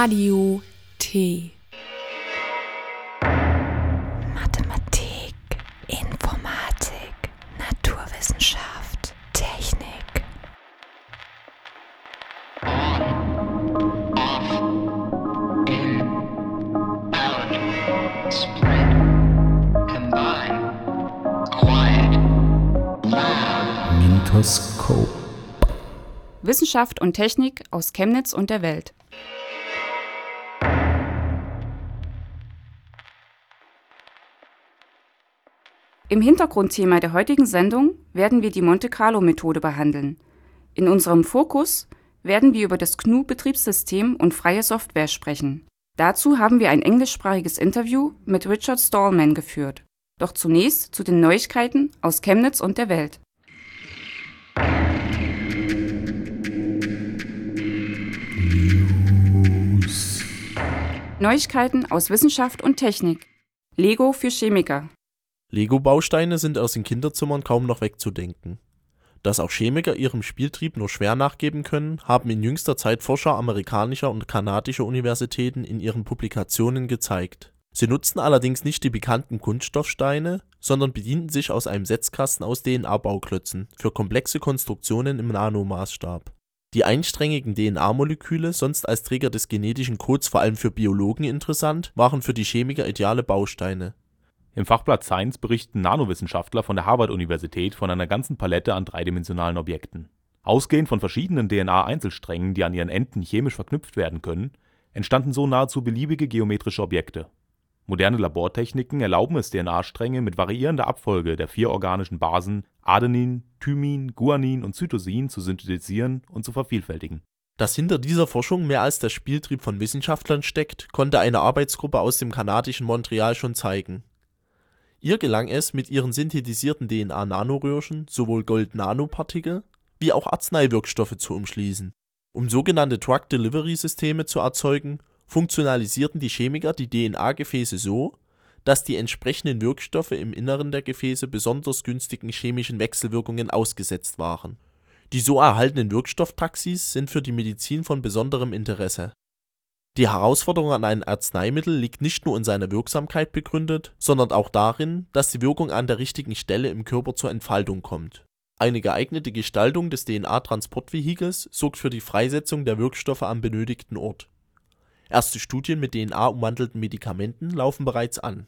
Radio T. Mathematik, Informatik, Naturwissenschaft, Technik. Spread, combine, quiet, loud. Mintoskop. Wissenschaft und Technik aus Chemnitz und der Welt. Im Hintergrundthema der heutigen Sendung werden wir die Monte-Carlo-Methode behandeln. In unserem Fokus werden wir über das GNU-Betriebssystem und freie Software sprechen. Dazu haben wir ein englischsprachiges Interview mit Richard Stallman geführt. Doch zunächst zu den Neuigkeiten aus Chemnitz und der Welt. News. Neuigkeiten aus Wissenschaft und Technik. Lego für Chemiker. Lego-Bausteine sind aus den Kinderzimmern kaum noch wegzudenken. Dass auch Chemiker ihrem Spieltrieb nur schwer nachgeben können, haben in jüngster Zeit Forscher amerikanischer und kanadischer Universitäten in ihren Publikationen gezeigt. Sie nutzten allerdings nicht die bekannten Kunststoffsteine, sondern bedienten sich aus einem Setzkasten aus DNA-Bauklötzen für komplexe Konstruktionen im Nanomaßstab. Die einsträngigen DNA-Moleküle, sonst als Träger des genetischen Codes vor allem für Biologen interessant, waren für die Chemiker ideale Bausteine. Im Fachblatt Science berichten Nanowissenschaftler von der Harvard-Universität von einer ganzen Palette an dreidimensionalen Objekten. Ausgehend von verschiedenen DNA-Einzelsträngen, die an ihren Enden chemisch verknüpft werden können, entstanden so nahezu beliebige geometrische Objekte. Moderne Labortechniken erlauben es DNA-Stränge mit variierender Abfolge der vier organischen Basen Adenin, Thymin, Guanin und Cytosin zu synthetisieren und zu vervielfältigen. Dass hinter dieser Forschung mehr als der Spieltrieb von Wissenschaftlern steckt, konnte eine Arbeitsgruppe aus dem kanadischen Montreal schon zeigen. Ihr gelang es, mit ihren synthetisierten DNA-Nanoröhrchen sowohl Gold-Nanopartikel wie auch Arzneiwirkstoffe zu umschließen. Um sogenannte Drug-Delivery-Systeme zu erzeugen, funktionalisierten die Chemiker die DNA-Gefäße so, dass die entsprechenden Wirkstoffe im Inneren der Gefäße besonders günstigen chemischen Wechselwirkungen ausgesetzt waren. Die so erhaltenen Wirkstofftaxis sind für die Medizin von besonderem Interesse. Die Herausforderung an ein Arzneimittel liegt nicht nur in seiner Wirksamkeit begründet, sondern auch darin, dass die Wirkung an der richtigen Stelle im Körper zur Entfaltung kommt. Eine geeignete Gestaltung des DNA-Transportvehikels sorgt für die Freisetzung der Wirkstoffe am benötigten Ort. Erste Studien mit DNA-umwandelten Medikamenten laufen bereits an.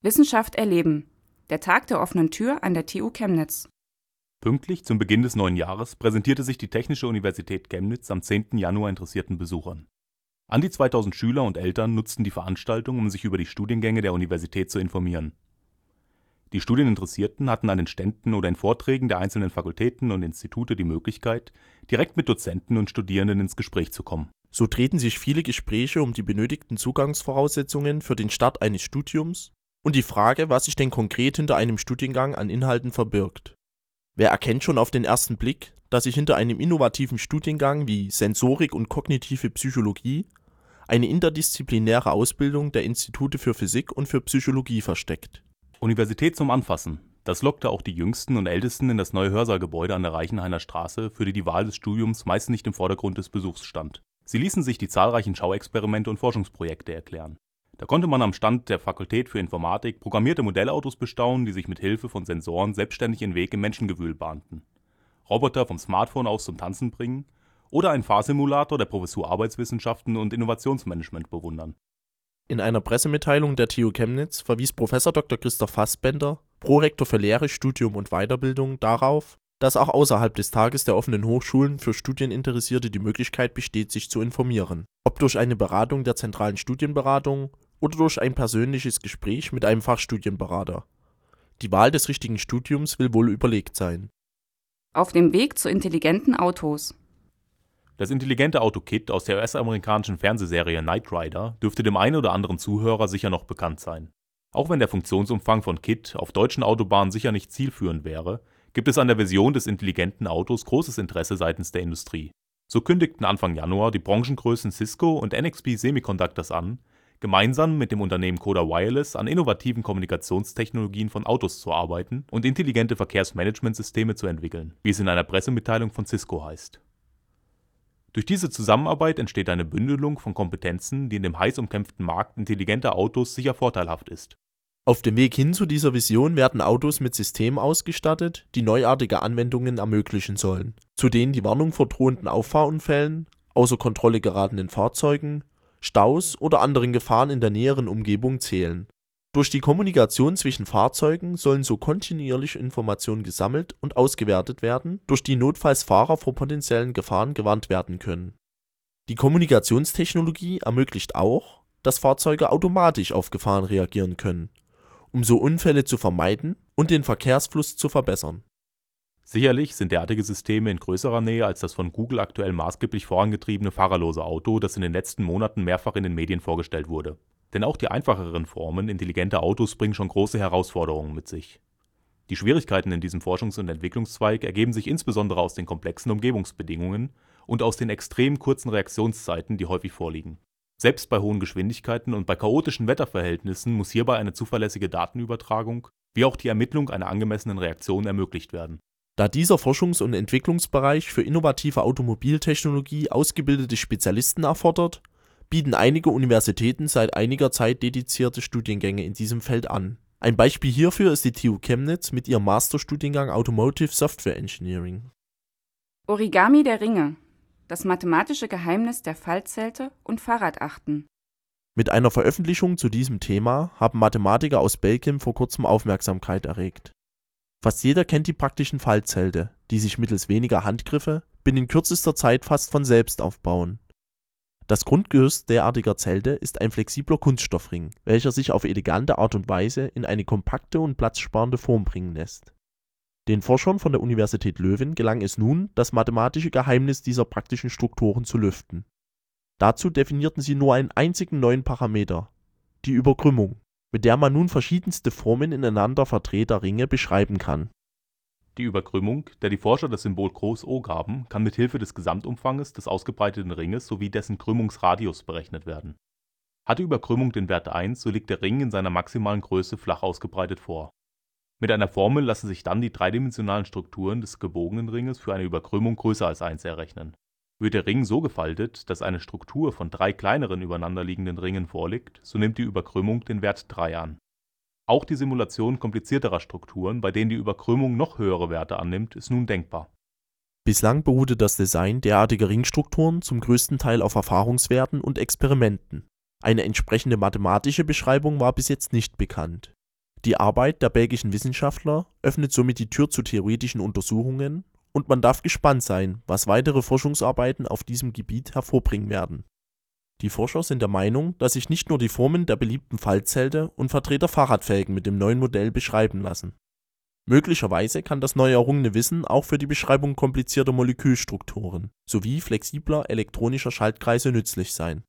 Wissenschaft erleben. Der Tag der offenen Tür an der TU Chemnitz. Pünktlich zum Beginn des neuen Jahres präsentierte sich die Technische Universität Chemnitz am 10. Januar interessierten Besuchern. An die 2000 Schüler und Eltern nutzten die Veranstaltung, um sich über die Studiengänge der Universität zu informieren. Die Studieninteressierten hatten an den Ständen oder in Vorträgen der einzelnen Fakultäten und Institute die Möglichkeit, direkt mit Dozenten und Studierenden ins Gespräch zu kommen. So treten sich viele Gespräche um die benötigten Zugangsvoraussetzungen für den Start eines Studiums und die Frage, was sich denn konkret hinter einem Studiengang an Inhalten verbirgt. Wer erkennt schon auf den ersten Blick, dass sich hinter einem innovativen Studiengang wie Sensorik und kognitive Psychologie eine interdisziplinäre Ausbildung der Institute für Physik und für Psychologie versteckt. Universität zum Anfassen. Das lockte auch die Jüngsten und Ältesten in das neue Hörsaalgebäude an der Reichenhainer Straße, für die die Wahl des Studiums meist nicht im Vordergrund des Besuchs stand. Sie ließen sich die zahlreichen Schauexperimente und Forschungsprojekte erklären. Da konnte man am Stand der Fakultät für Informatik programmierte Modellautos bestaunen, die sich mit Hilfe von Sensoren selbstständig ihren Weg im Menschengewühl bahnten. Roboter vom Smartphone aus zum Tanzen bringen oder einen Fahrsimulator der Professur Arbeitswissenschaften und Innovationsmanagement bewundern. In einer Pressemitteilung der TU Chemnitz verwies Prof. Dr. Christoph Fassbender, Prorektor für Lehre, Studium und Weiterbildung, darauf, dass auch außerhalb des Tages der offenen Hochschulen für Studieninteressierte die Möglichkeit besteht, sich zu informieren, ob durch eine Beratung der zentralen Studienberatung oder durch ein persönliches Gespräch mit einem Fachstudienberater. Die Wahl des richtigen Studiums will wohl überlegt sein. Auf dem Weg zu intelligenten Autos. Das intelligente Auto KIT aus der US-amerikanischen Fernsehserie Knight Rider dürfte dem einen oder anderen Zuhörer sicher noch bekannt sein. Auch wenn der Funktionsumfang von KIT auf deutschen Autobahnen sicher nicht zielführend wäre, gibt es an der Version des intelligenten Autos großes Interesse seitens der Industrie. So kündigten Anfang Januar die Branchengrößen Cisco und NXP Semiconductors an, gemeinsam mit dem Unternehmen Coda Wireless an innovativen Kommunikationstechnologien von Autos zu arbeiten und intelligente Verkehrsmanagementsysteme zu entwickeln, wie es in einer Pressemitteilung von Cisco heißt Durch diese Zusammenarbeit entsteht eine Bündelung von Kompetenzen, die in dem heiß umkämpften Markt intelligenter Autos sicher vorteilhaft ist. Auf dem Weg hin zu dieser Vision werden Autos mit Systemen ausgestattet, die neuartige Anwendungen ermöglichen sollen, zu denen die Warnung vor drohenden Auffahrunfällen, außer Kontrolle geratenen Fahrzeugen, Staus oder anderen Gefahren in der näheren Umgebung zählen. Durch die Kommunikation zwischen Fahrzeugen sollen so kontinuierlich Informationen gesammelt und ausgewertet werden, durch die notfalls Fahrer vor potenziellen Gefahren gewarnt werden können. Die Kommunikationstechnologie ermöglicht auch, dass Fahrzeuge automatisch auf Gefahren reagieren können, um so Unfälle zu vermeiden und den Verkehrsfluss zu verbessern. Sicherlich sind derartige Systeme in größerer Nähe als das von Google aktuell maßgeblich vorangetriebene fahrerlose Auto, das in den letzten Monaten mehrfach in den Medien vorgestellt wurde. Denn auch die einfacheren Formen intelligenter Autos bringen schon große Herausforderungen mit sich. Die Schwierigkeiten in diesem Forschungs- und Entwicklungszweig ergeben sich insbesondere aus den komplexen Umgebungsbedingungen und aus den extrem kurzen Reaktionszeiten, die häufig vorliegen. Selbst bei hohen Geschwindigkeiten und bei chaotischen Wetterverhältnissen muss hierbei eine zuverlässige Datenübertragung wie auch die Ermittlung einer angemessenen Reaktion ermöglicht werden. Da dieser Forschungs- und Entwicklungsbereich für innovative Automobiltechnologie ausgebildete Spezialisten erfordert, bieten einige Universitäten seit einiger Zeit dedizierte Studiengänge in diesem Feld an. Ein Beispiel hierfür ist die TU Chemnitz mit ihrem Masterstudiengang Automotive Software Engineering. Origami der Ringe. Das mathematische Geheimnis der Fallzelte und Fahrradachten. Mit einer Veröffentlichung zu diesem Thema haben Mathematiker aus Belgien vor kurzem Aufmerksamkeit erregt. Fast jeder kennt die praktischen Fallzelte, die sich mittels weniger Handgriffe binnen kürzester Zeit fast von selbst aufbauen das Grundgerüst derartiger Zelte ist ein flexibler Kunststoffring, welcher sich auf elegante Art und Weise in eine kompakte und platzsparende Form bringen lässt. Den Forschern von der Universität Leuven gelang es nun, das mathematische Geheimnis dieser praktischen Strukturen zu lüften. Dazu definierten sie nur einen einzigen neuen Parameter, die Überkrümmung, mit der man nun verschiedenste Formen ineinander verdrehter Ringe beschreiben kann die Überkrümmung, der die Forscher das Symbol Groß-O gaben, kann mit Hilfe des Gesamtumfanges des ausgebreiteten Ringes sowie dessen Krümmungsradius berechnet werden. Hat die Überkrümmung den Wert 1, so liegt der Ring in seiner maximalen Größe flach ausgebreitet vor. Mit einer Formel lassen sich dann die dreidimensionalen Strukturen des gebogenen Ringes für eine Überkrümmung größer als 1 errechnen. Wird der Ring so gefaltet, dass eine Struktur von drei kleineren übereinanderliegenden Ringen vorliegt, so nimmt die Überkrümmung den Wert 3 an auch die Simulation komplizierterer Strukturen, bei denen die Überkrümmung noch höhere Werte annimmt, ist nun denkbar. Bislang beruhte das Design derartiger Ringstrukturen zum größten Teil auf Erfahrungswerten und Experimenten. Eine entsprechende mathematische Beschreibung war bis jetzt nicht bekannt. Die Arbeit der belgischen Wissenschaftler öffnet somit die Tür zu theoretischen Untersuchungen und man darf gespannt sein, was weitere Forschungsarbeiten auf diesem Gebiet hervorbringen werden die Forscher sind der Meinung, dass sich nicht nur die Formen der beliebten Fallzelte und Vertreter Fahrradfelgen mit dem neuen Modell beschreiben lassen. Möglicherweise kann das neu errungene Wissen auch für die Beschreibung komplizierter Molekülstrukturen sowie flexibler elektronischer Schaltkreise nützlich sein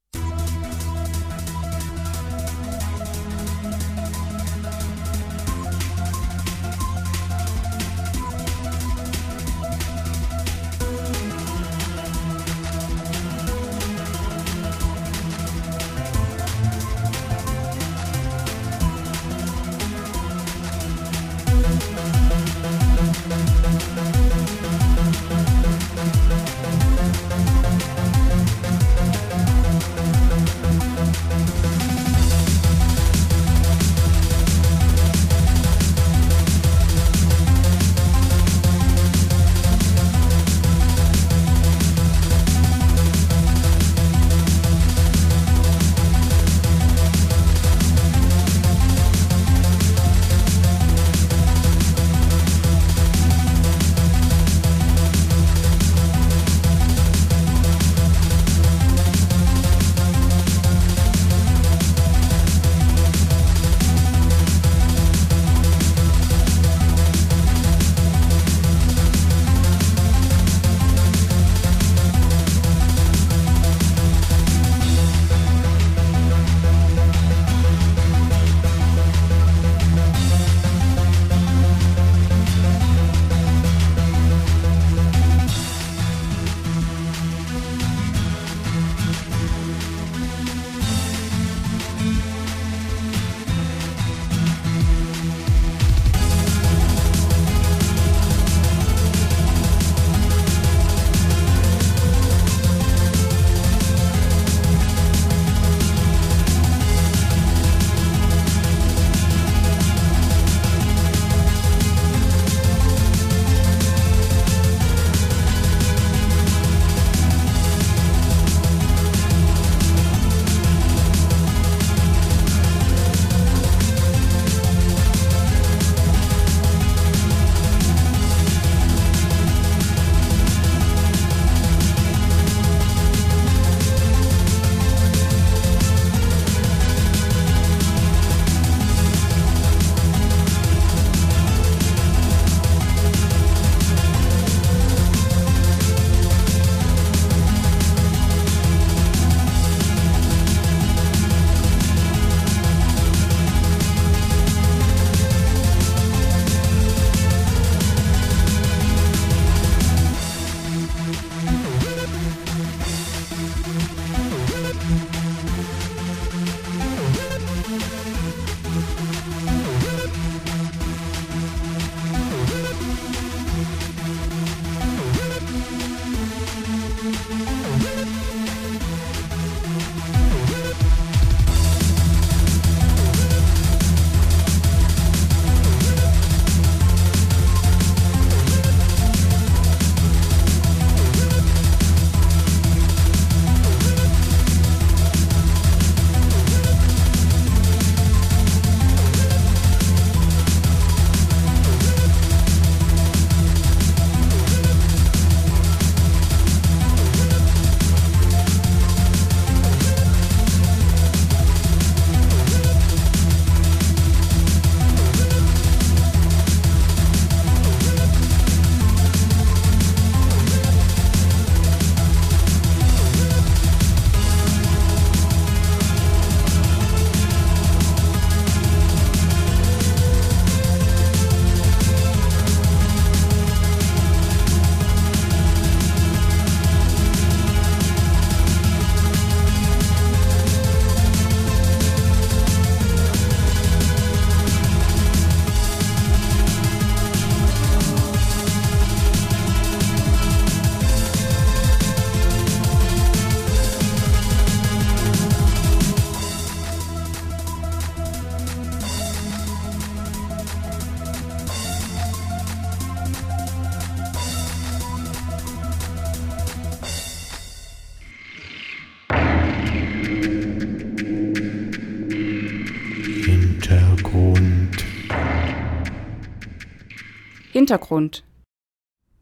Hintergrund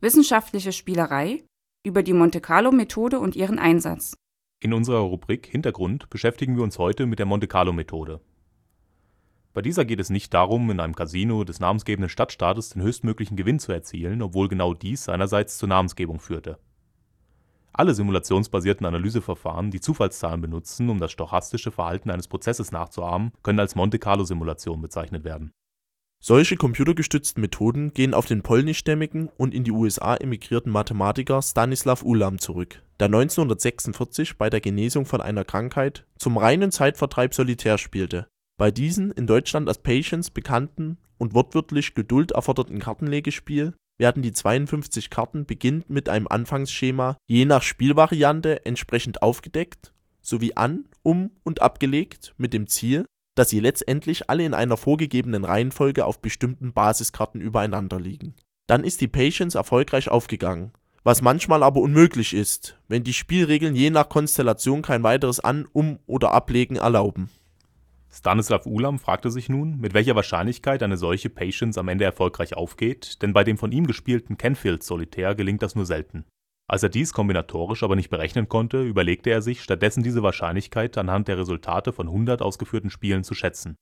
Wissenschaftliche Spielerei über die Monte-Carlo-Methode und ihren Einsatz. In unserer Rubrik Hintergrund beschäftigen wir uns heute mit der Monte-Carlo-Methode. Bei dieser geht es nicht darum, in einem Casino des namensgebenden Stadtstaates den höchstmöglichen Gewinn zu erzielen, obwohl genau dies seinerseits zur Namensgebung führte. Alle simulationsbasierten Analyseverfahren, die Zufallszahlen benutzen, um das stochastische Verhalten eines Prozesses nachzuahmen, können als Monte-Carlo-Simulation bezeichnet werden. Solche computergestützten Methoden gehen auf den polnischstämmigen und in die USA emigrierten Mathematiker Stanislaw Ulam zurück, der 1946 bei der Genesung von einer Krankheit zum reinen Zeitvertreib Solitär spielte. Bei diesem in Deutschland als Patience bekannten und wortwörtlich Geduld erforderten Kartenlegespiel werden die 52 Karten beginnend mit einem Anfangsschema je nach Spielvariante entsprechend aufgedeckt sowie an -, um - und abgelegt mit dem Ziel dass sie letztendlich alle in einer vorgegebenen Reihenfolge auf bestimmten Basiskarten übereinander liegen. Dann ist die Patience erfolgreich aufgegangen, was manchmal aber unmöglich ist, wenn die Spielregeln je nach Konstellation kein weiteres An -, Um oder Ablegen erlauben. Stanislav Ulam fragte sich nun, mit welcher Wahrscheinlichkeit eine solche Patience am Ende erfolgreich aufgeht, denn bei dem von ihm gespielten Canfield-Solitär gelingt das nur selten als er dies kombinatorisch aber nicht berechnen konnte, überlegte er sich, stattdessen diese Wahrscheinlichkeit anhand der Resultate von 100 ausgeführten Spielen zu schätzen.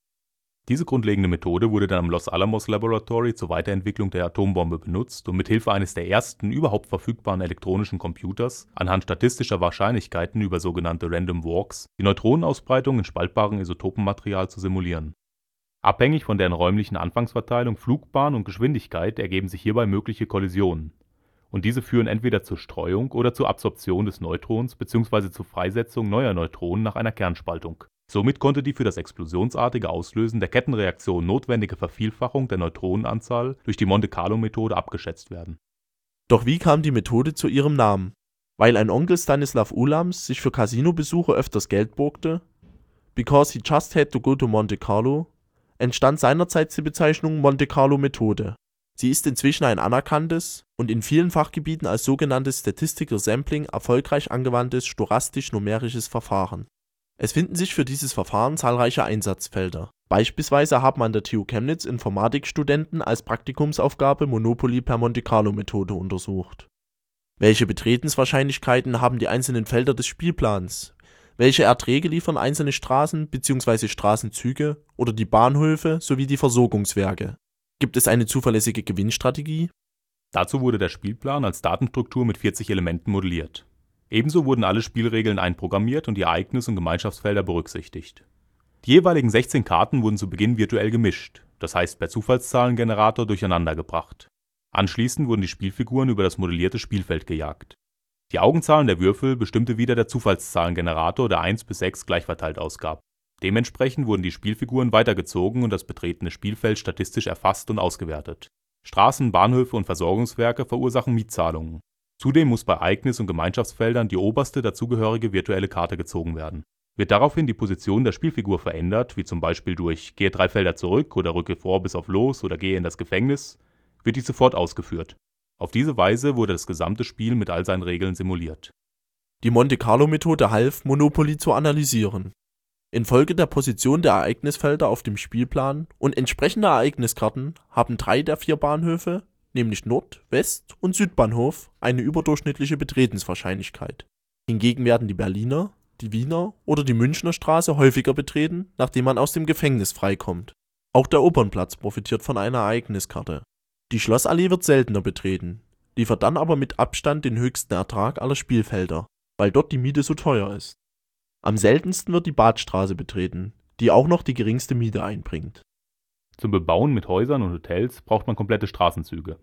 Diese grundlegende Methode wurde dann am Los Alamos Laboratory zur Weiterentwicklung der Atombombe benutzt und mit Hilfe eines der ersten überhaupt verfügbaren elektronischen Computers anhand statistischer Wahrscheinlichkeiten über sogenannte Random Walks die Neutronenausbreitung in spaltbarem Isotopenmaterial zu simulieren. Abhängig von deren räumlichen Anfangsverteilung, Flugbahn und Geschwindigkeit ergeben sich hierbei mögliche Kollisionen und diese führen entweder zur Streuung oder zur Absorption des Neutrons bzw. zur Freisetzung neuer Neutronen nach einer Kernspaltung. Somit konnte die für das explosionsartige Auslösen der Kettenreaktion notwendige Vervielfachung der Neutronenanzahl durch die Monte-Carlo-Methode abgeschätzt werden. Doch wie kam die Methode zu ihrem Namen? Weil ein Onkel Stanislav Ulams sich für Casinobesuche öfters Geld borgte? Because he just had to go to Monte Carlo? entstand seinerzeit die Bezeichnung Monte-Carlo-Methode Sie ist inzwischen ein anerkanntes und in vielen Fachgebieten als sogenanntes Statistical Sampling erfolgreich angewandtes stochastisch-numerisches Verfahren. Es finden sich für dieses Verfahren zahlreiche Einsatzfelder. Beispielsweise haben an der TU Chemnitz Informatikstudenten als Praktikumsaufgabe Monopoly per Monte-Carlo-Methode untersucht. Welche Betretenswahrscheinlichkeiten haben die einzelnen Felder des Spielplans? Welche Erträge liefern einzelne Straßen bzw. Straßenzüge oder die Bahnhöfe sowie die Versorgungswerke Gibt es eine zuverlässige Gewinnstrategie? Dazu wurde der Spielplan als Datenstruktur mit 40 Elementen modelliert. Ebenso wurden alle Spielregeln einprogrammiert und die Ereignis und Gemeinschaftsfelder berücksichtigt. Die jeweiligen 16 Karten wurden zu Beginn virtuell gemischt, das heißt per Zufallszahlengenerator durcheinandergebracht. Anschließend wurden die Spielfiguren über das modellierte Spielfeld gejagt. Die Augenzahlen der Würfel bestimmte wieder der Zufallszahlengenerator, der 1 bis 6 gleichverteilt ausgab Dementsprechend wurden die Spielfiguren weitergezogen und das betretene Spielfeld statistisch erfasst und ausgewertet. Straßen, Bahnhöfe und Versorgungswerke verursachen Mietzahlungen. Zudem muss bei Ereignis und Gemeinschaftsfeldern die oberste dazugehörige virtuelle Karte gezogen werden. Wird daraufhin die Position der Spielfigur verändert, wie zum Beispiel durch Gehe drei Felder zurück oder rücke vor bis auf Los oder gehe in das Gefängnis, wird die sofort ausgeführt. Auf diese Weise wurde das gesamte Spiel mit all seinen Regeln simuliert. Die Monte-Carlo-Methode half, Monopoly zu analysieren Infolge der Position der Ereignisfelder auf dem Spielplan und entsprechender Ereigniskarten haben drei der vier Bahnhöfe, nämlich Nord -, West - und Südbahnhof, eine überdurchschnittliche Betretenswahrscheinlichkeit. Hingegen werden die Berliner, die Wiener oder die Münchner Straße häufiger betreten, nachdem man aus dem Gefängnis freikommt. Auch der Opernplatz profitiert von einer Ereigniskarte. Die Schlossallee wird seltener betreten, liefert dann aber mit Abstand den höchsten Ertrag aller Spielfelder, weil dort die Miete so teuer ist am seltensten wird die Badstraße betreten, die auch noch die geringste Miete einbringt. Zum Bebauen mit Häusern und Hotels braucht man komplette Straßenzüge.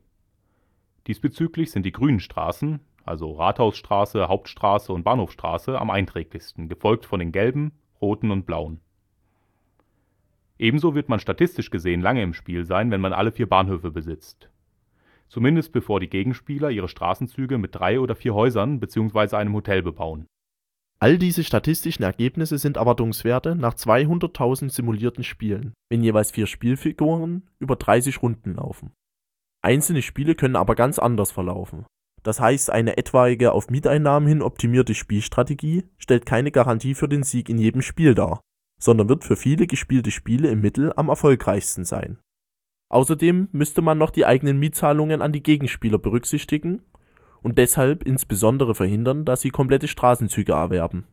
Diesbezüglich sind die grünen Straßen, also Rathausstraße, Hauptstraße und Bahnhofstraße, am einträglichsten, gefolgt von den gelben, roten und blauen. Ebenso wird man statistisch gesehen lange im Spiel sein, wenn man alle vier Bahnhöfe besitzt. Zumindest bevor die Gegenspieler ihre Straßenzüge mit drei oder vier Häusern bzw. einem Hotel bebauen All diese statistischen Ergebnisse sind Erwartungswerte nach 200.000 simulierten Spielen, wenn jeweils vier Spielfiguren über 30 Runden laufen. Einzelne Spiele können aber ganz anders verlaufen. Das heißt, eine etwaige auf Mieteinnahmen hin optimierte Spielstrategie stellt keine Garantie für den Sieg in jedem Spiel dar, sondern wird für viele gespielte Spiele im Mittel am erfolgreichsten sein Außerdem müsste man noch die eigenen Mietzahlungen an die Gegenspieler berücksichtigen und deshalb insbesondere verhindern, dass sie komplette Straßenzüge erwerben.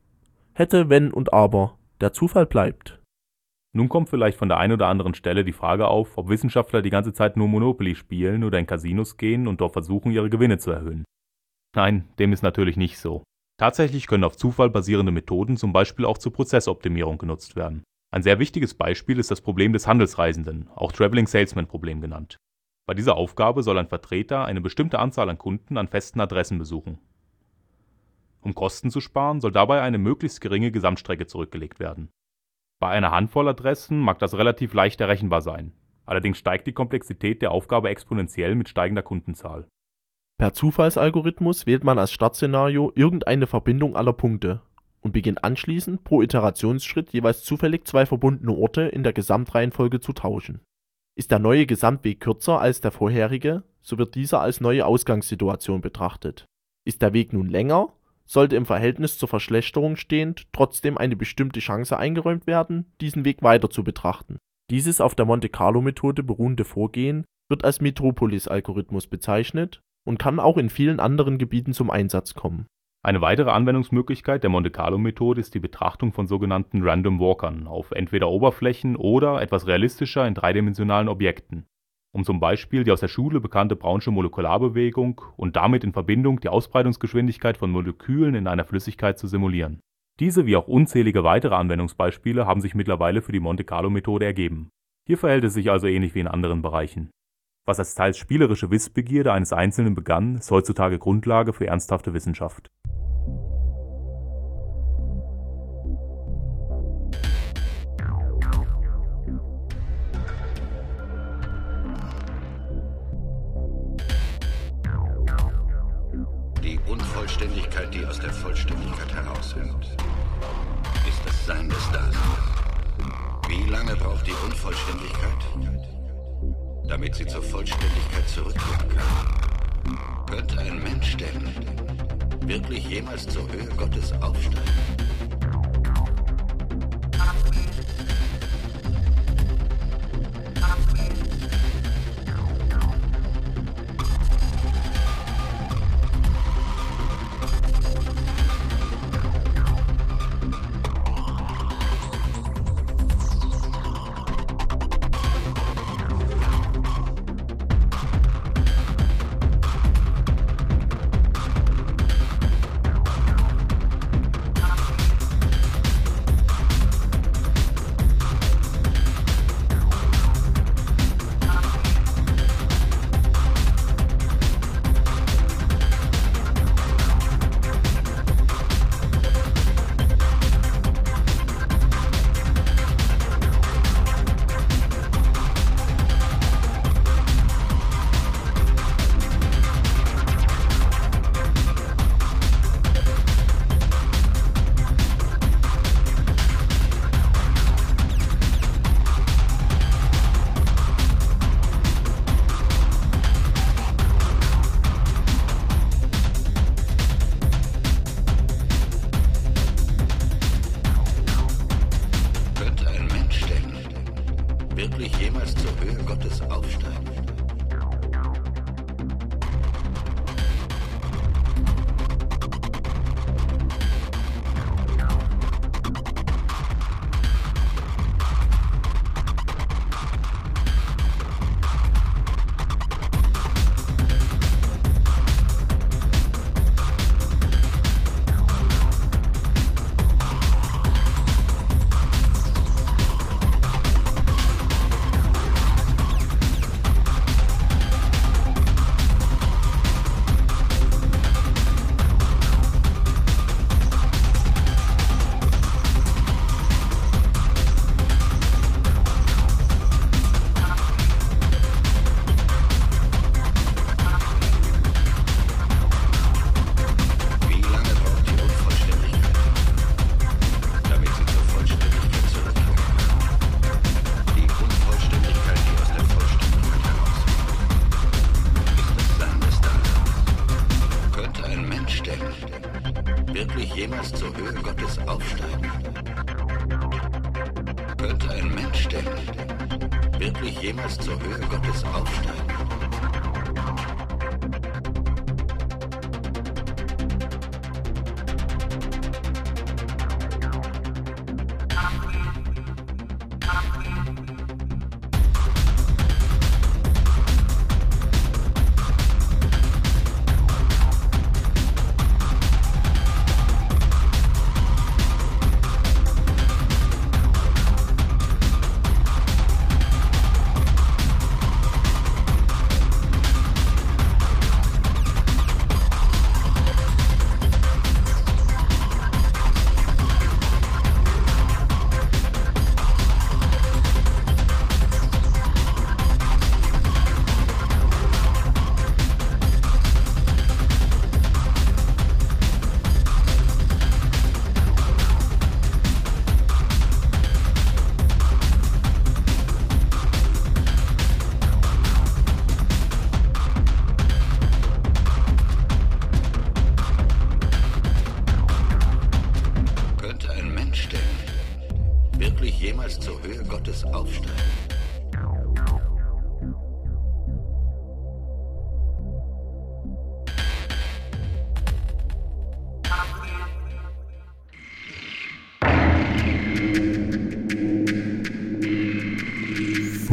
Hätte, wenn und aber, der Zufall bleibt. Nun kommt vielleicht von der einen oder anderen Stelle die Frage auf, ob Wissenschaftler die ganze Zeit nur Monopoly spielen oder in Casinos gehen und dort versuchen, ihre Gewinne zu erhöhen. Nein, dem ist natürlich nicht so. Tatsächlich können auf Zufall basierende Methoden zum Beispiel auch zur Prozessoptimierung genutzt werden. Ein sehr wichtiges Beispiel ist das Problem des Handelsreisenden, auch Traveling Salesman Problem genannt. Bei dieser Aufgabe soll ein Vertreter eine bestimmte Anzahl an Kunden an festen Adressen besuchen. Um Kosten zu sparen, soll dabei eine möglichst geringe Gesamtstrecke zurückgelegt werden. Bei einer Handvoll Adressen mag das relativ leicht errechenbar sein. Allerdings steigt die Komplexität der Aufgabe exponentiell mit steigender Kundenzahl. Per Zufallsalgorithmus wählt man als Startszenario irgendeine Verbindung aller Punkte und beginnt anschließend pro Iterationsschritt jeweils zufällig zwei verbundene Orte in der Gesamtreihenfolge zu tauschen. Ist der neue Gesamtweg kürzer als der vorherige, so wird dieser als neue Ausgangssituation betrachtet. Ist der Weg nun länger, sollte im Verhältnis zur Verschlechterung stehend trotzdem eine bestimmte Chance eingeräumt werden, diesen Weg weiter zu betrachten. Dieses auf der Monte-Carlo-Methode beruhende Vorgehen wird als Metropolis-Algorithmus bezeichnet und kann auch in vielen anderen Gebieten zum Einsatz kommen. Eine weitere Anwendungsmöglichkeit der Monte-Carlo-Methode ist die Betrachtung von sogenannten Random Walkern auf entweder Oberflächen oder, etwas realistischer, in dreidimensionalen Objekten um zum Beispiel die aus der Schule bekannte brownsche Molekularbewegung und damit in Verbindung die Ausbreitungsgeschwindigkeit von Molekülen in einer Flüssigkeit zu simulieren. Diese wie auch unzählige weitere Anwendungsbeispiele haben sich mittlerweile für die Monte-Carlo-Methode ergeben. Hier verhält es sich also ähnlich wie in anderen Bereichen. Was als teils spielerische Wissbegierde eines Einzelnen begann, ist heutzutage Grundlage für ernsthafte Wissenschaft Unvollständigkeit, die aus der Vollständigkeit herauswirkt, ist das Sein des Daseins. Wie lange braucht die Unvollständigkeit, damit sie zur Vollständigkeit zurückkehren kann? Könnte ein Mensch denn wirklich jemals zur Höhe Gottes aufsteigen?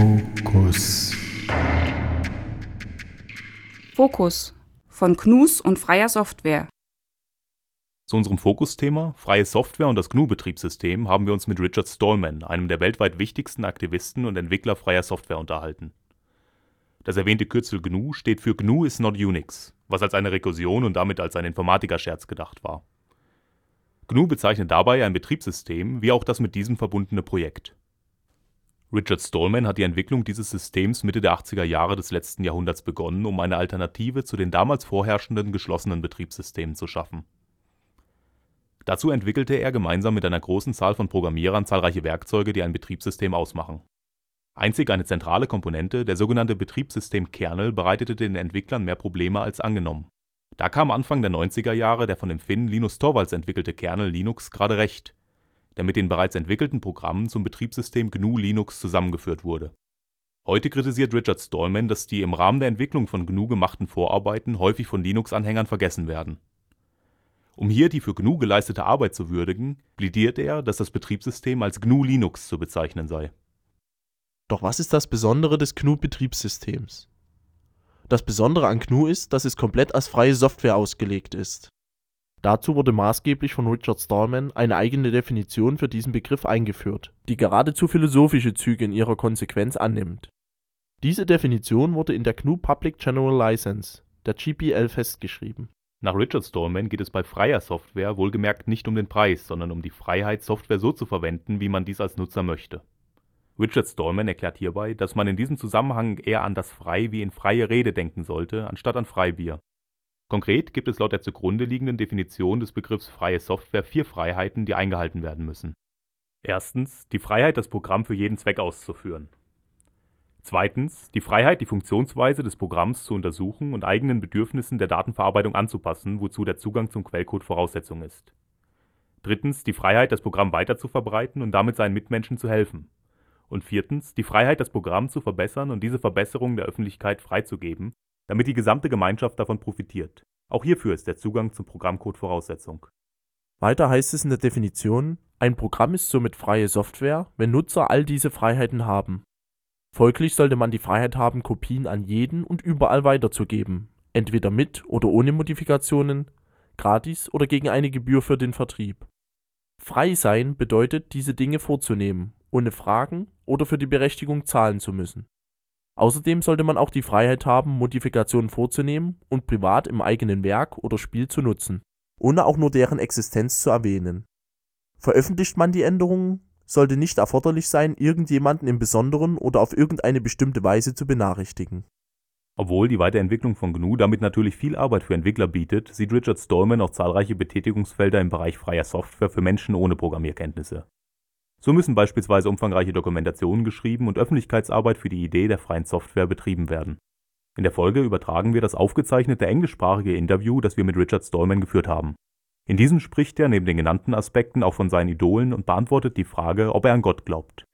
Fokus. Fokus von Knus und freier Software. Zu unserem Fokusthema Freie Software und das GNU-Betriebssystem haben wir uns mit Richard Stallman, einem der weltweit wichtigsten Aktivisten und Entwickler freier Software, unterhalten. Das erwähnte Kürzel GNU steht für GNU is not Unix, was als eine Rekursion und damit als ein Informatiker-Scherz gedacht war. GNU bezeichnet dabei ein Betriebssystem wie auch das mit diesem verbundene Projekt. Richard Stallman hat die Entwicklung dieses Systems Mitte der 80er Jahre des letzten Jahrhunderts begonnen, um eine Alternative zu den damals vorherrschenden geschlossenen Betriebssystemen zu schaffen. Dazu entwickelte er gemeinsam mit einer großen Zahl von Programmierern zahlreiche Werkzeuge, die ein Betriebssystem ausmachen. Einzig eine zentrale Komponente, der sogenannte Betriebssystem-Kernel, bereitete den Entwicklern mehr Probleme als angenommen. Da kam Anfang der 90er Jahre der von dem Finn Linus Torvalds entwickelte Kernel Linux gerade recht, der mit den bereits entwickelten Programmen zum Betriebssystem GNU Linux zusammengeführt wurde. Heute kritisiert Richard Stallman, dass die im Rahmen der Entwicklung von GNU gemachten Vorarbeiten häufig von Linux-Anhängern vergessen werden. Um hier die für GNU geleistete Arbeit zu würdigen, plädiert er, dass das Betriebssystem als GNU Linux zu bezeichnen sei. Doch was ist das Besondere des GNU-Betriebssystems? Das Besondere an GNU ist, dass es komplett als freie Software ausgelegt ist. Dazu wurde maßgeblich von Richard Stallman eine eigene Definition für diesen Begriff eingeführt, die geradezu philosophische Züge in ihrer Konsequenz annimmt. Diese Definition wurde in der GNU Public General License, der GPL, festgeschrieben. Nach Richard Stallman geht es bei freier Software wohlgemerkt nicht um den Preis, sondern um die Freiheit, Software so zu verwenden, wie man dies als Nutzer möchte. Richard Stallman erklärt hierbei, dass man in diesem Zusammenhang eher an das Frei wie in freie Rede denken sollte, anstatt an Freibier. Konkret gibt es laut der zugrunde liegenden Definition des Begriffs freie Software vier Freiheiten, die eingehalten werden müssen. Erstens die Freiheit, das Programm für jeden Zweck auszuführen. Zweitens die Freiheit, die Funktionsweise des Programms zu untersuchen und eigenen Bedürfnissen der Datenverarbeitung anzupassen, wozu der Zugang zum Quellcode Voraussetzung ist. Drittens die Freiheit, das Programm weiterzuverbreiten und damit seinen Mitmenschen zu helfen. Und viertens die Freiheit, das Programm zu verbessern und diese Verbesserung der Öffentlichkeit freizugeben, damit die gesamte Gemeinschaft davon profitiert. Auch hierfür ist der Zugang zum Programmcode Voraussetzung. Weiter heißt es in der Definition, ein Programm ist somit freie Software, wenn Nutzer all diese Freiheiten haben. Folglich sollte man die Freiheit haben, Kopien an jeden und überall weiterzugeben, entweder mit oder ohne Modifikationen, gratis oder gegen eine Gebühr für den Vertrieb. Frei sein bedeutet, diese Dinge vorzunehmen, ohne Fragen oder für die Berechtigung zahlen zu müssen. Außerdem sollte man auch die Freiheit haben, Modifikationen vorzunehmen und privat im eigenen Werk oder Spiel zu nutzen, ohne auch nur deren Existenz zu erwähnen. Veröffentlicht man die Änderungen, sollte nicht erforderlich sein, irgendjemanden im Besonderen oder auf irgendeine bestimmte Weise zu benachrichtigen. Obwohl die Weiterentwicklung von GNU damit natürlich viel Arbeit für Entwickler bietet, sieht Richard Stallman auch zahlreiche Betätigungsfelder im Bereich freier Software für Menschen ohne Programmierkenntnisse. So müssen beispielsweise umfangreiche Dokumentationen geschrieben und Öffentlichkeitsarbeit für die Idee der freien Software betrieben werden. In der Folge übertragen wir das aufgezeichnete englischsprachige Interview, das wir mit Richard Stallman geführt haben. In diesem spricht er neben den genannten Aspekten auch von seinen Idolen und beantwortet die Frage, ob er an Gott glaubt.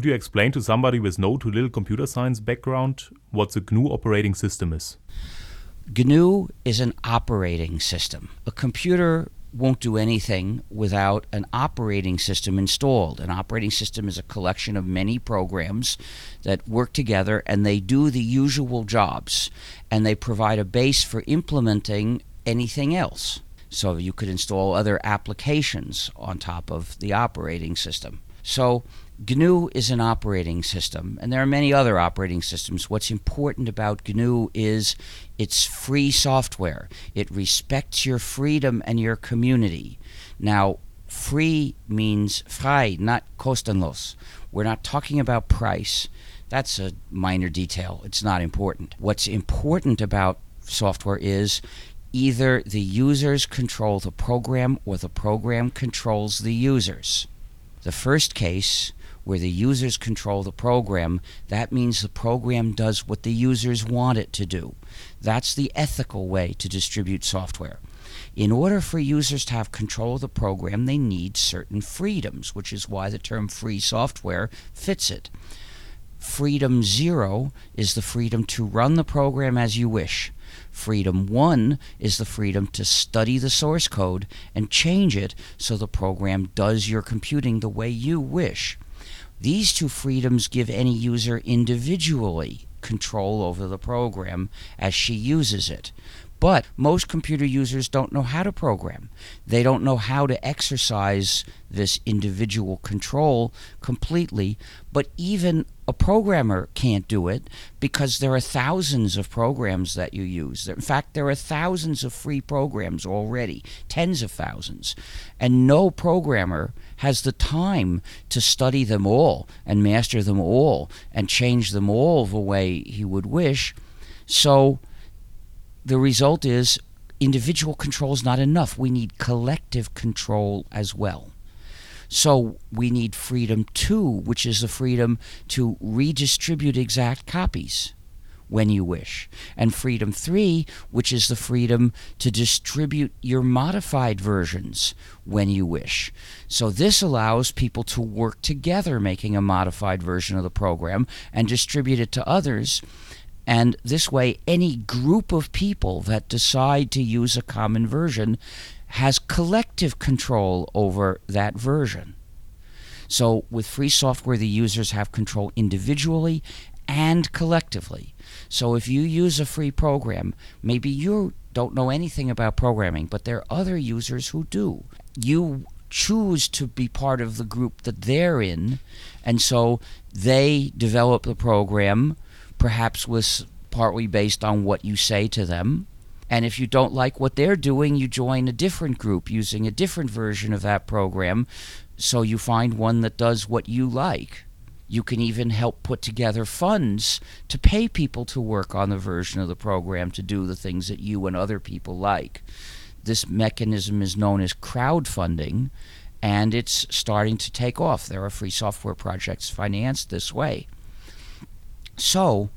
Could you explain to somebody with no to little computer science background what the GNU operating system is? GNU is an operating system. A computer won't do anything without an operating system installed. An operating system is a collection of many programs that work together and they do the usual jobs and they provide a base for implementing anything else. So you could install other applications on top of the operating system. So GNU is an operating system, and there are many other operating systems. What's important about GNU is it's free software. It respects your freedom and your community. Now, free means frei, not kostenlos. We're not talking about price. That's a minor detail. It's not important. What's important about software is either the users control the program or the program controls the users. The first case, where the users control the program, that means the program does what the users want it to do. That's the ethical way to distribute software. In order for users to have control of the program, they need certain freedoms, which is why the term free software fits it. Freedom zero is the freedom to run the program as you wish. Freedom 1 is the freedom to study the source code and change it so the program does your computing the way you wish. These two freedoms give any user individually control over the program as she uses it. But most computer users don't know how to program. They don't know how to exercise this individual control completely. But even a programmer can't do it because there are thousands of programs that you use. In fact, there are thousands of free programs already, tens of thousands. And no programmer has the time to study them all and master them all and change them all the way he would wish. So, the result is individual control is not enough. We need collective control as well. So we need freedom two, which is the freedom to redistribute exact copies when you wish. And freedom three, which is the freedom to distribute your modified versions when you wish. So this allows people to work together making a modified version of the program and distribute it to others. And this way, any group of people that decide to use a common version has collective control over that version. So with free software, the users have control individually and collectively. So if you use a free program, maybe you don't know anything about programming, but there are other users who do. You choose to be part of the group that they're in, and so they develop the program, perhaps with partly based on what you say to them. And if you don't like what they're doing, you join a different group using a different version of that program, so you find one that does what you like. You can even help put together funds to pay people to work on the version of the program to do the things that you and other people like. This mechanism is known as crowdfunding, and it's starting to take off. There are free software projects financed this way. So,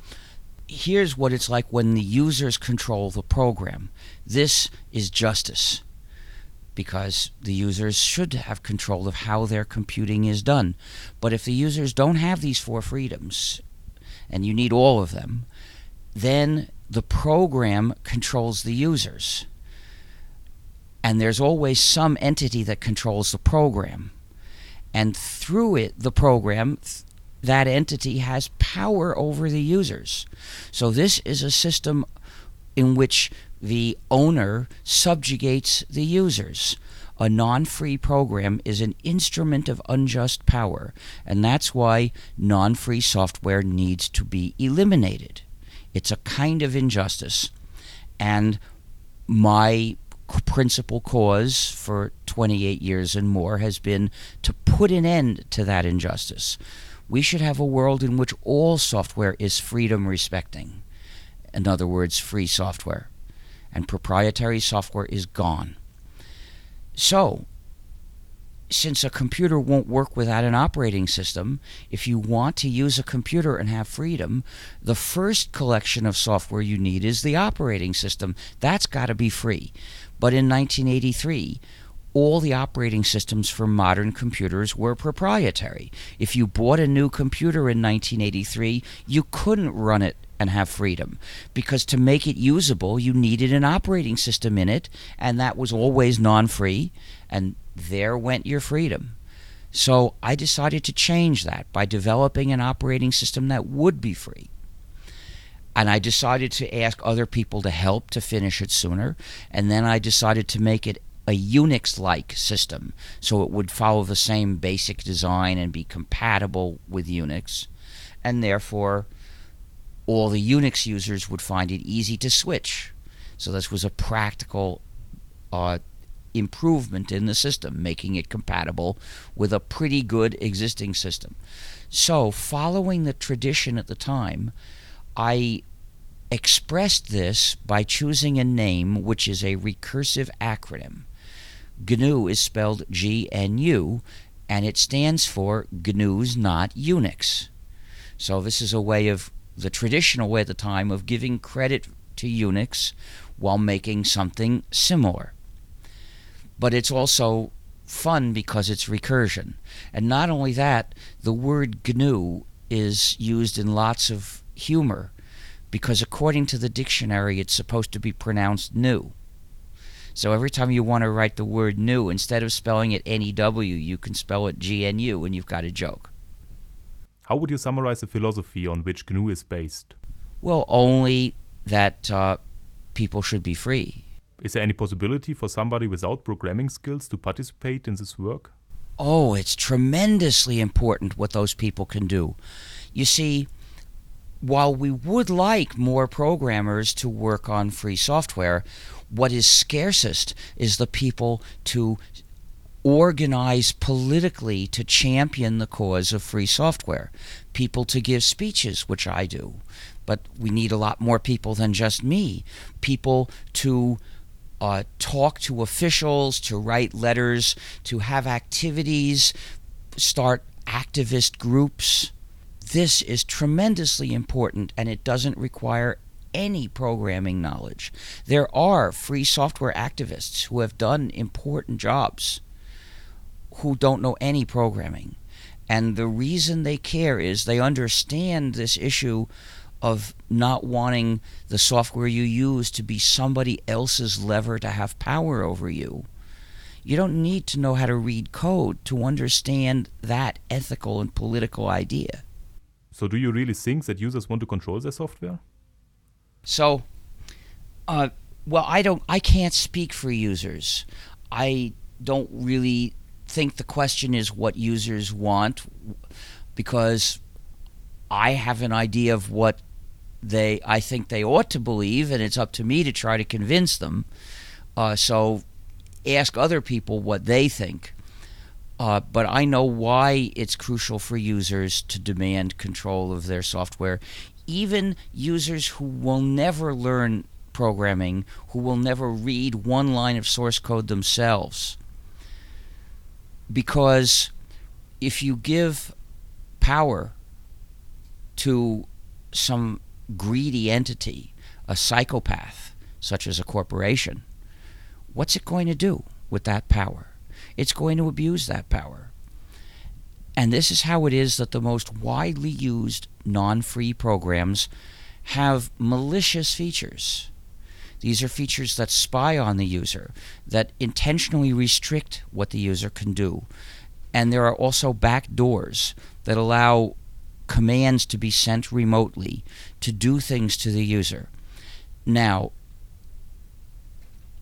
here's what it's like when the users control the program. This is justice because the users should have control of how their computing is done. But if the users don't have these four freedoms, and you need all of them, then the program controls the users. And there's always some entity that controls the program. And through it, the program, that entity has power over the users. So this is a system in which the owner subjugates the users. A non free program is an instrument of unjust power, and that's why non free software needs to be eliminated. It's a kind of injustice. And my principal cause for 28 years and more has been to put an end to that injustice. We should have a world in which all software is freedom respecting. In other words, free software. And proprietary software is gone. So, since a computer won't work without an operating system, if you want to use a computer and have freedom, the first collection of software you need is the operating system. That's got to be free. But in 1983, all the operating systems for modern computers were proprietary. If you bought a new computer in 1983, you couldn't run it and have freedom because to make it usable, you needed an operating system in it, and that was always non free, and there went your freedom. So I decided to change that by developing an operating system that would be free. And I decided to ask other people to help to finish it sooner. And then I decided to make it a Unix like system. So it would follow the same basic design and be compatible with Unix. And therefore, all the Unix users would find it easy to switch. So this was a practical uh, improvement in the system, making it compatible with a pretty good existing system. So, following the tradition at the time, I expressed this by choosing a name which is a recursive acronym. GNU is spelled G N U, and it stands for GNU's Not Unix. So, this is a way of the traditional way at the time of giving credit to Unix while making something similar. But it's also fun because it's recursion. And not only that, the word GNU is used in lots of humor because according to the dictionary, it's supposed to be pronounced new. So every time you want to write the word new, instead of spelling it N E W, you can spell it G N U, and you've got a joke. How would you summarize the philosophy on which GNU is based? Well, only that uh, people should be free. Is there any possibility for somebody without programming skills to participate in this work? Oh, it's tremendously important what those people can do. You see, while we would like more programmers to work on free software, what is scarcest is the people to organize politically to champion the cause of free software, people to give speeches, which I do. But we need a lot more people than just me. People to uh, talk to officials, to write letters, to have activities, start activist groups. This is tremendously important and it doesn't require any programming knowledge. There are free software activists who have done important jobs who don't know any programming. And the reason they care is they understand this issue of not wanting the software you use to be somebody else's lever to have power over you. You don't need to know how to read code to understand that ethical and political idea. So, do you really think that users want to control their software? So, uh, well, I don't. I can't speak for users. I don't really think the question is what users want, because I have an idea of what they I think they ought to believe, and it's up to me to try to convince them. Uh, so, ask other people what they think. Uh, but I know why it's crucial for users to demand control of their software. Even users who will never learn programming, who will never read one line of source code themselves. Because if you give power to some greedy entity, a psychopath, such as a corporation, what's it going to do with that power? It's going to abuse that power. And this is how it is that the most widely used non free programs have malicious features. These are features that spy on the user, that intentionally restrict what the user can do. And there are also back doors that allow commands to be sent remotely to do things to the user. Now,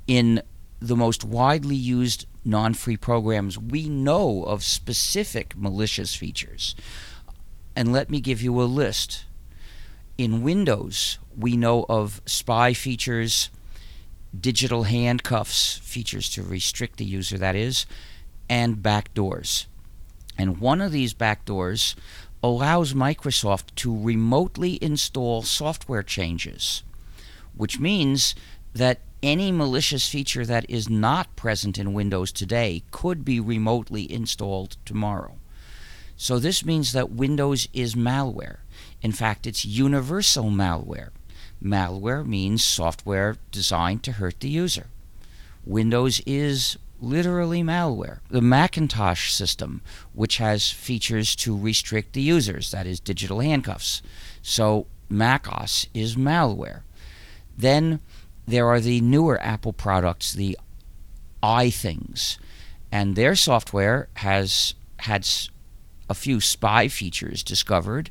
in the most widely used non free programs, we know of specific malicious features. And let me give you a list. In Windows, we know of spy features, digital handcuffs, features to restrict the user, that is, and backdoors. And one of these backdoors allows Microsoft to remotely install software changes, which means that any malicious feature that is not present in Windows today could be remotely installed tomorrow. So this means that Windows is malware. In fact, it's universal malware. Malware means software designed to hurt the user. Windows is literally malware. The Macintosh system, which has features to restrict the users, that is, digital handcuffs. So macOS is malware. Then there are the newer Apple products, the iThings, and their software has had a few spy features discovered,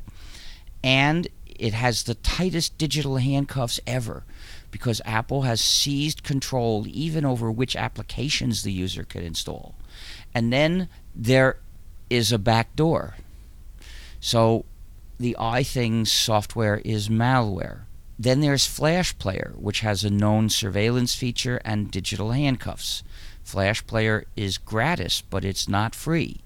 and it has the tightest digital handcuffs ever because Apple has seized control even over which applications the user can install. And then there is a back door. So the iThings software is malware. Then there's Flash Player, which has a known surveillance feature and digital handcuffs. Flash Player is gratis, but it's not free.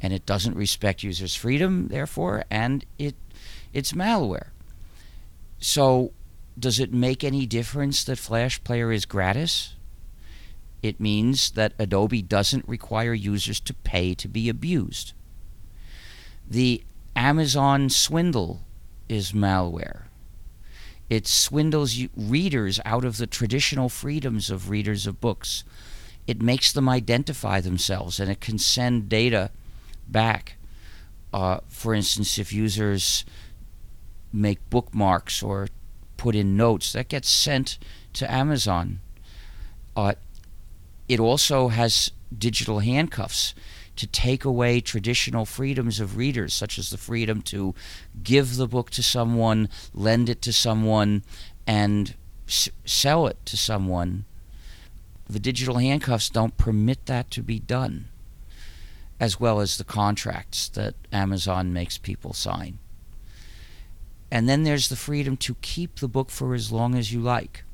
And it doesn't respect users' freedom, therefore, and it it's malware. So does it make any difference that Flash Player is gratis? It means that Adobe doesn't require users to pay to be abused. The Amazon swindle is malware. It swindles readers out of the traditional freedoms of readers of books. It makes them identify themselves and it can send data back. Uh, for instance, if users make bookmarks or put in notes that gets sent to Amazon. Uh, it also has digital handcuffs to take away traditional freedoms of readers, such as the freedom to give the book to someone, lend it to someone, and s- sell it to someone. The digital handcuffs don't permit that to be done, as well as the contracts that Amazon makes people sign. And then there's the freedom to keep the book for as long as you like.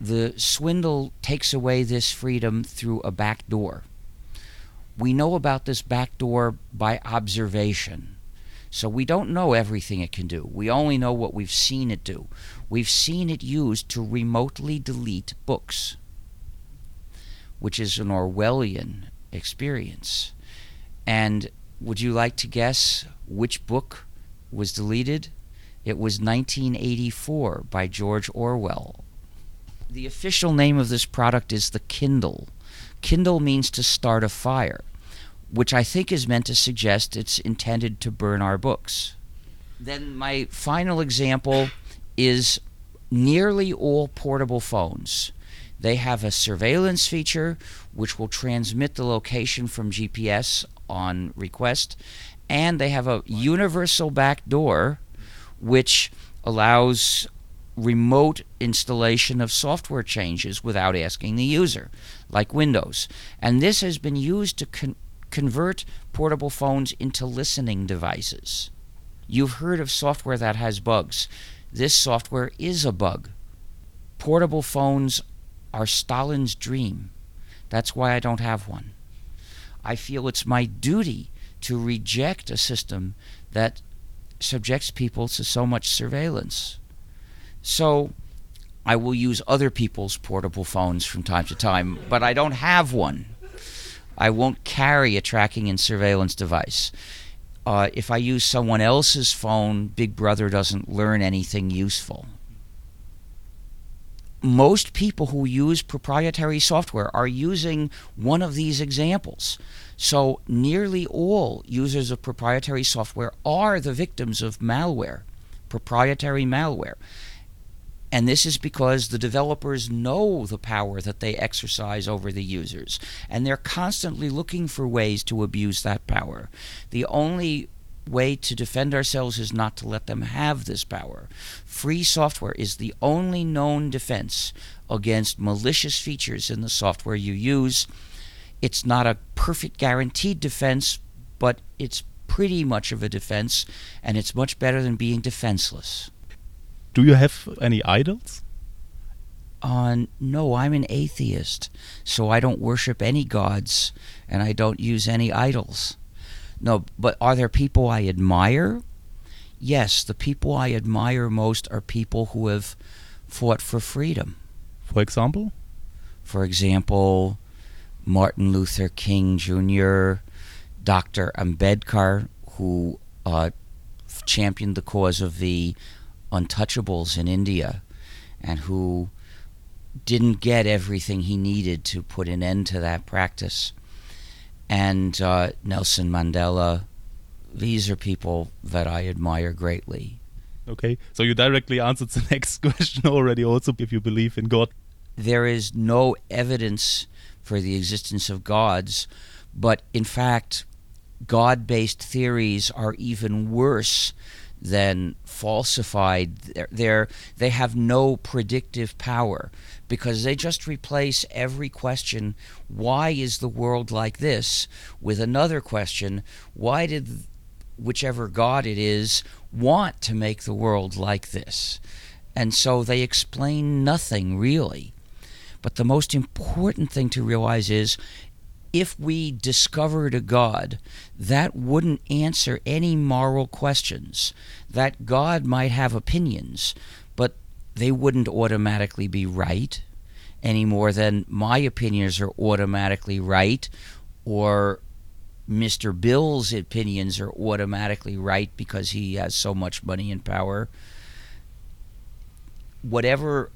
The swindle takes away this freedom through a back door. We know about this back door by observation. So we don't know everything it can do. We only know what we've seen it do. We've seen it used to remotely delete books, which is an Orwellian experience. And would you like to guess which book was deleted? It was 1984 by George Orwell. The official name of this product is the Kindle. Kindle means to start a fire, which I think is meant to suggest it's intended to burn our books. Then my final example is nearly all portable phones. They have a surveillance feature which will transmit the location from GPS on request, and they have a universal back door which allows remote installation of software changes without asking the user, like Windows. And this has been used to con- convert portable phones into listening devices. You've heard of software that has bugs. This software is a bug. Portable phones are Stalin's dream. That's why I don't have one. I feel it's my duty to reject a system that subjects people to so much surveillance. So I will use other people's portable phones from time to time, but I don't have one. I won't carry a tracking and surveillance device. Uh, if I use someone else's phone, Big Brother doesn't learn anything useful. Most people who use proprietary software are using one of these examples. So, nearly all users of proprietary software are the victims of malware, proprietary malware. And this is because the developers know the power that they exercise over the users, and they're constantly looking for ways to abuse that power. The only way to defend ourselves is not to let them have this power. Free software is the only known defense against malicious features in the software you use. It's not a perfect guaranteed defense, but it's pretty much of a defense, and it's much better than being defenseless. Do you have any idols? Uh, no, I'm an atheist, so I don't worship any gods and I don't use any idols. No, but are there people I admire? Yes, the people I admire most are people who have fought for freedom. For example? For example, Martin Luther King Jr., Dr. Ambedkar, who uh, championed the cause of the untouchables in India and who didn't get everything he needed to put an end to that practice. And uh, Nelson Mandela, these are people that I admire greatly. Okay, so you directly answered the next question already, also, if you believe in God. There is no evidence for the existence of gods, but in fact, God based theories are even worse than falsified. They're, they have no predictive power because they just replace every question, why is the world like this, with another question, why did whichever God it is want to make the world like this? And so they explain nothing really. But the most important thing to realize is if we discovered a God, that wouldn't answer any moral questions. That God might have opinions, but they wouldn't automatically be right any more than my opinions are automatically right or Mr. Bill's opinions are automatically right because he has so much money and power. Whatever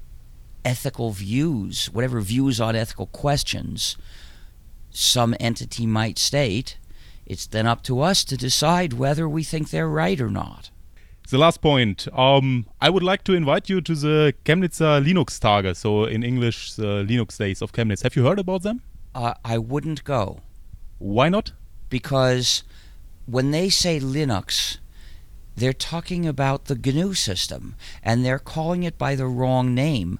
ethical views, whatever views on ethical questions some entity might state, it's then up to us to decide whether we think they're right or not. The last point. Um, I would like to invite you to the Chemnitzer Linux Tage, so in English, the Linux Days of Chemnitz. Have you heard about them? Uh, I wouldn't go. Why not? Because when they say Linux, they're talking about the GNU system, and they're calling it by the wrong name.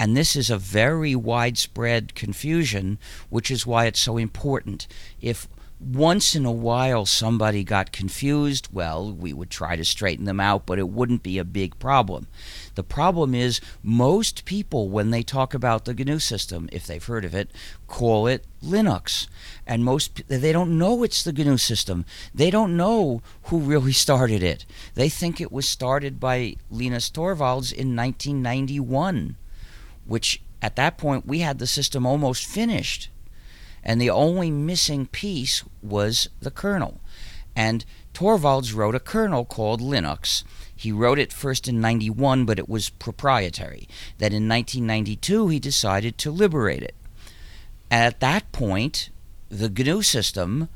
And this is a very widespread confusion, which is why it's so important. If once in a while somebody got confused, well, we would try to straighten them out, but it wouldn't be a big problem. The problem is most people, when they talk about the GNU system, if they've heard of it, call it Linux. And most they don't know it's the GNU system. They don't know who really started it. They think it was started by Linus Torvalds in 1991 which at that point we had the system almost finished. And the only missing piece was the kernel. And Torvalds wrote a kernel called Linux. He wrote it first in 91, but it was proprietary. Then in 1992, he decided to liberate it. At that point, the GNU system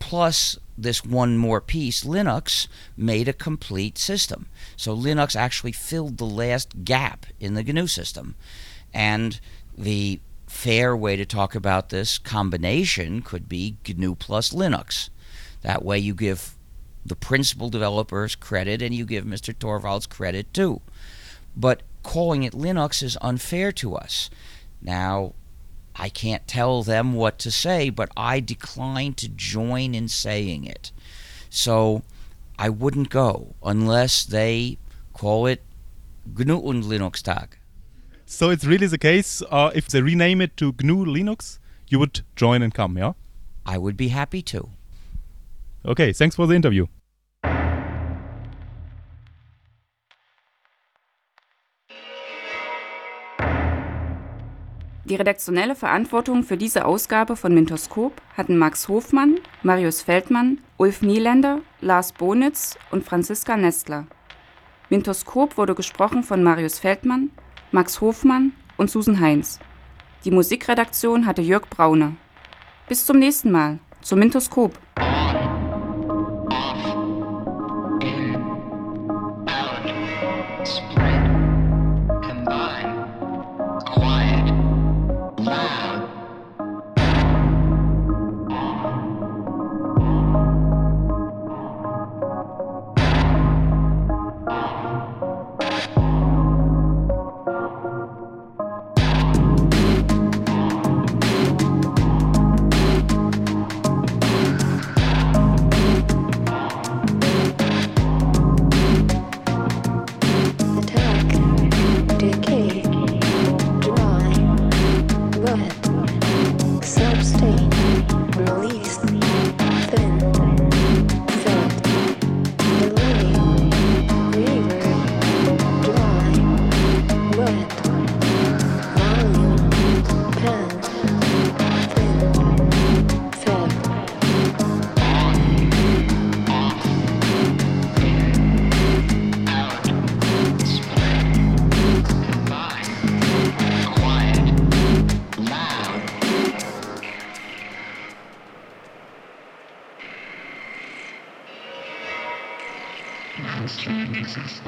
plus this one more piece, Linux, made a complete system. So Linux actually filled the last gap in the GNU system. And The fair way to talk about this combination could be GNU plus Linux. That way you give the principal developers credit and you give Mr. Torvalds credit too. But calling it Linux is unfair to us. Now, I can't tell them what to say, but I decline to join in saying it. So I wouldn't go unless they call it GNU und Linux Tag. So it's really the case. Uh, if they rename it to GNU Linux, you would join and come, yeah? I would be happy to. Okay, thanks for the interview. Die redaktionelle Verantwortung für diese Ausgabe von Mintoskop hatten Max Hofmann, Marius Feldmann, Ulf Nieländer, Lars Bonitz und Franziska Nestler. Mintoskop wurde gesprochen von Marius Feldmann, Max Hofmann und Susan Heinz. Die Musikredaktion hatte Jörg Brauner. Bis zum nächsten Mal zum Mintoskop. Services.